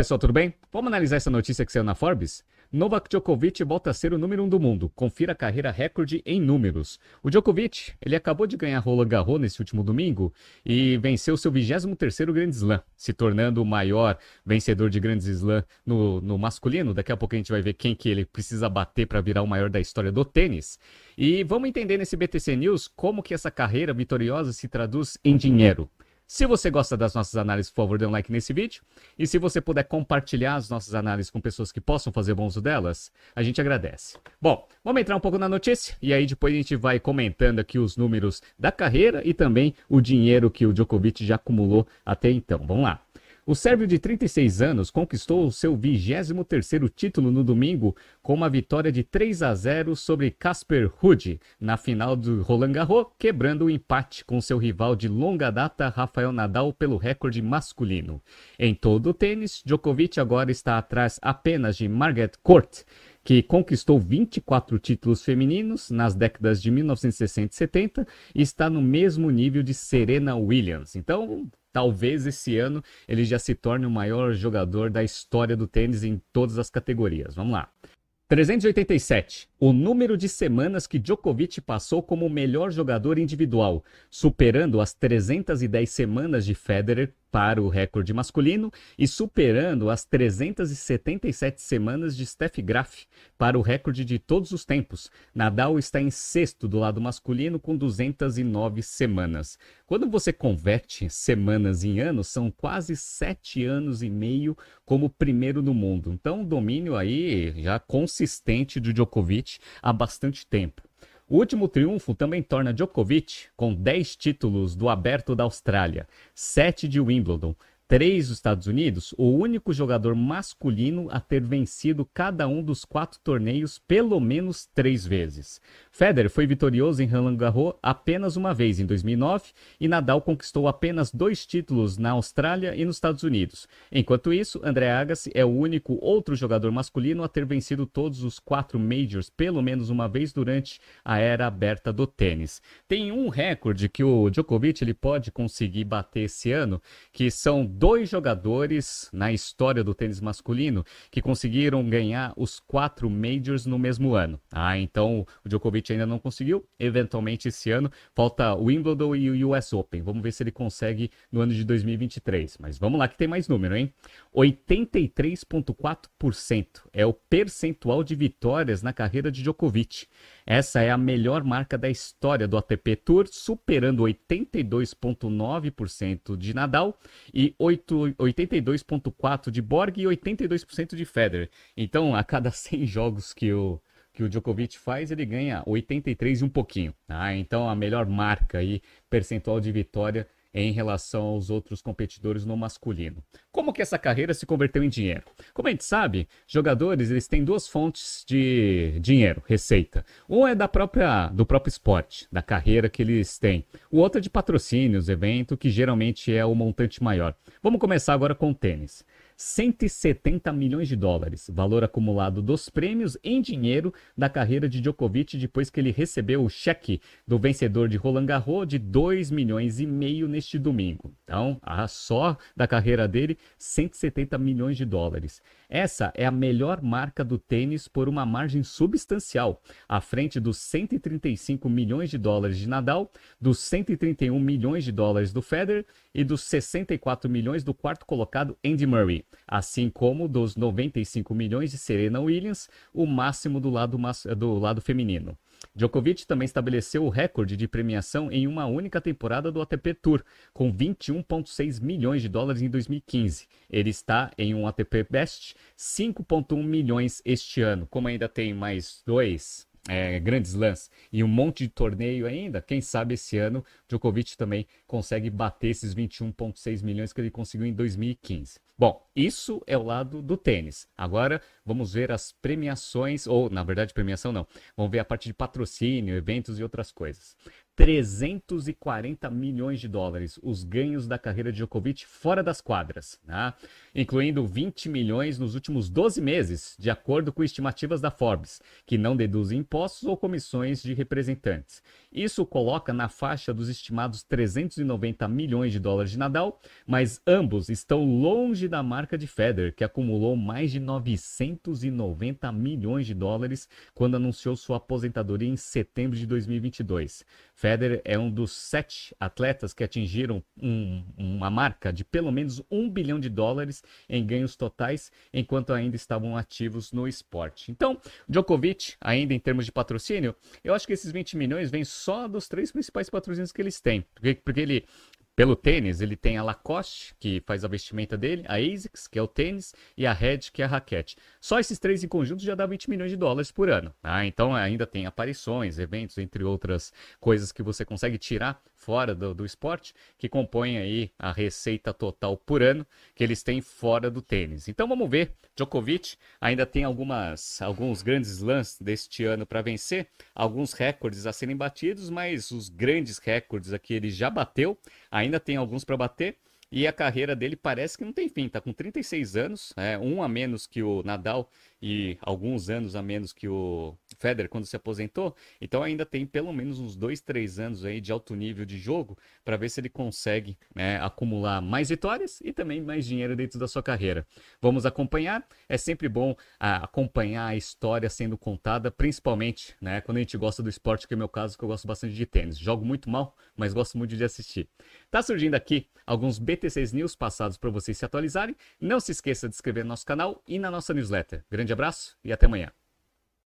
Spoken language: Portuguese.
pessoal, tudo bem? Vamos analisar essa notícia que saiu na Forbes? Novak Djokovic volta a ser o número um do mundo. Confira a carreira recorde em números. O Djokovic, ele acabou de ganhar Roland Garros nesse último domingo e venceu seu 23º Grand Slam, se tornando o maior vencedor de Grand Slam no, no masculino. Daqui a pouco a gente vai ver quem que ele precisa bater para virar o maior da história do tênis. E vamos entender nesse BTC News como que essa carreira vitoriosa se traduz em dinheiro. Se você gosta das nossas análises, por favor, dê um like nesse vídeo. E se você puder compartilhar as nossas análises com pessoas que possam fazer bom uso delas, a gente agradece. Bom, vamos entrar um pouco na notícia e aí depois a gente vai comentando aqui os números da carreira e também o dinheiro que o Djokovic já acumulou até então. Vamos lá. O sérvio de 36 anos conquistou o seu 23º título no domingo com uma vitória de 3 a 0 sobre Casper Ruud na final do Roland Garros, quebrando o empate com seu rival de longa data Rafael Nadal pelo recorde masculino. Em todo o tênis, Djokovic agora está atrás apenas de Margaret Court, que conquistou 24 títulos femininos nas décadas de 1960 e 70 e está no mesmo nível de Serena Williams. Então, talvez esse ano ele já se torne o maior jogador da história do tênis em todas as categorias. Vamos lá. 387. O número de semanas que Djokovic passou como o melhor jogador individual, superando as 310 semanas de Federer para o recorde masculino e superando as 377 semanas de Steph Graf para o recorde de todos os tempos. Nadal está em sexto do lado masculino com 209 semanas. Quando você converte semanas em anos, são quase sete anos e meio como primeiro no mundo. Então, domínio aí já consistente do Djokovic há bastante tempo. O último triunfo também torna Djokovic com 10 títulos do Aberto da Austrália, 7 de Wimbledon, três dos Estados Unidos, o único jogador masculino a ter vencido cada um dos quatro torneios pelo menos três vezes. Federer foi vitorioso em Roland Garros apenas uma vez, em 2009, e Nadal conquistou apenas dois títulos na Austrália e nos Estados Unidos. Enquanto isso, André Agassi é o único outro jogador masculino a ter vencido todos os quatro majors pelo menos uma vez durante a era aberta do tênis. Tem um recorde que o Djokovic ele pode conseguir bater esse ano, que são dois jogadores na história do tênis masculino que conseguiram ganhar os quatro majors no mesmo ano. Ah, então o Djokovic ainda não conseguiu. Eventualmente esse ano falta o Wimbledon e o US Open. Vamos ver se ele consegue no ano de 2023. Mas vamos lá que tem mais número, hein? 83,4% é o percentual de vitórias na carreira de Djokovic. Essa é a melhor marca da história do ATP Tour, superando 82,9% de Nadal e 82,4% de Borg e 82% de Federer. Então, a cada 100 jogos que o, que o Djokovic faz, ele ganha 83 e um pouquinho. Tá? Então, a melhor marca aí, percentual de vitória em relação aos outros competidores no masculino. Como que essa carreira se converteu em dinheiro? Como a gente sabe, jogadores eles têm duas fontes de dinheiro, receita. Um é da própria do próprio esporte, da carreira que eles têm. O outro é de patrocínios, evento, que geralmente é o montante maior. Vamos começar agora com o tênis. 170 milhões de dólares, valor acumulado dos prêmios em dinheiro da carreira de Djokovic depois que ele recebeu o cheque do vencedor de Roland Garros de 2 milhões e meio neste domingo. Então, a só da carreira dele, 170 milhões de dólares. Essa é a melhor marca do tênis por uma margem substancial, à frente dos 135 milhões de dólares de Nadal, dos 131 milhões de dólares do Federer e dos 64 milhões do quarto colocado Andy Murray, assim como dos 95 milhões de Serena Williams, o máximo do lado, do lado feminino. Djokovic também estabeleceu o recorde de premiação em uma única temporada do ATP Tour, com 21,6 milhões de dólares em 2015. Ele está em um ATP Best 5,1 milhões este ano. Como ainda tem mais dois é, grandes lãs e um monte de torneio ainda, quem sabe esse ano Djokovic também consegue bater esses 21,6 milhões que ele conseguiu em 2015. Bom, isso é o lado do tênis. Agora vamos ver as premiações, ou na verdade premiação não, vamos ver a parte de patrocínio, eventos e outras coisas. 340 milhões de dólares os ganhos da carreira de Djokovic fora das quadras, né? incluindo 20 milhões nos últimos 12 meses, de acordo com estimativas da Forbes, que não deduzem impostos ou comissões de representantes. Isso coloca na faixa dos estimados 390 milhões de dólares de Nadal, mas ambos estão longe da marca de Federer, que acumulou mais de 990 milhões de dólares quando anunciou sua aposentadoria em setembro de 2022. Federer é um dos sete atletas que atingiram um, uma marca de pelo menos um bilhão de dólares em ganhos totais, enquanto ainda estavam ativos no esporte. Então, Djokovic, ainda em termos de patrocínio, eu acho que esses 20 milhões vêm só dos três principais patrocínios que eles têm. Porque, porque ele pelo tênis, ele tem a Lacoste, que faz a vestimenta dele, a ASICS, que é o tênis, e a Red, que é a raquete. Só esses três em conjunto já dá 20 milhões de dólares por ano. Tá? Então ainda tem aparições, eventos, entre outras coisas que você consegue tirar fora do, do esporte, que compõem aí a receita total por ano que eles têm fora do tênis. Então vamos ver, Djokovic ainda tem algumas, alguns grandes slams deste ano para vencer, alguns recordes a serem batidos, mas os grandes recordes aqui ele já bateu, ainda tem alguns para bater. E a carreira dele parece que não tem fim, tá com 36 anos, é, um a menos que o Nadal e alguns anos a menos que o Federer quando se aposentou. Então ainda tem pelo menos uns dois, três anos aí de alto nível de jogo para ver se ele consegue né, acumular mais vitórias e também mais dinheiro dentro da sua carreira. Vamos acompanhar. É sempre bom acompanhar a história sendo contada, principalmente né, quando a gente gosta do esporte, que é o meu caso, que eu gosto bastante de tênis. Jogo muito mal, mas gosto muito de assistir. Tá surgindo aqui alguns BTCs News passados para vocês se atualizarem. Não se esqueça de inscrever no nosso canal e na nossa newsletter. Grande abraço e até amanhã.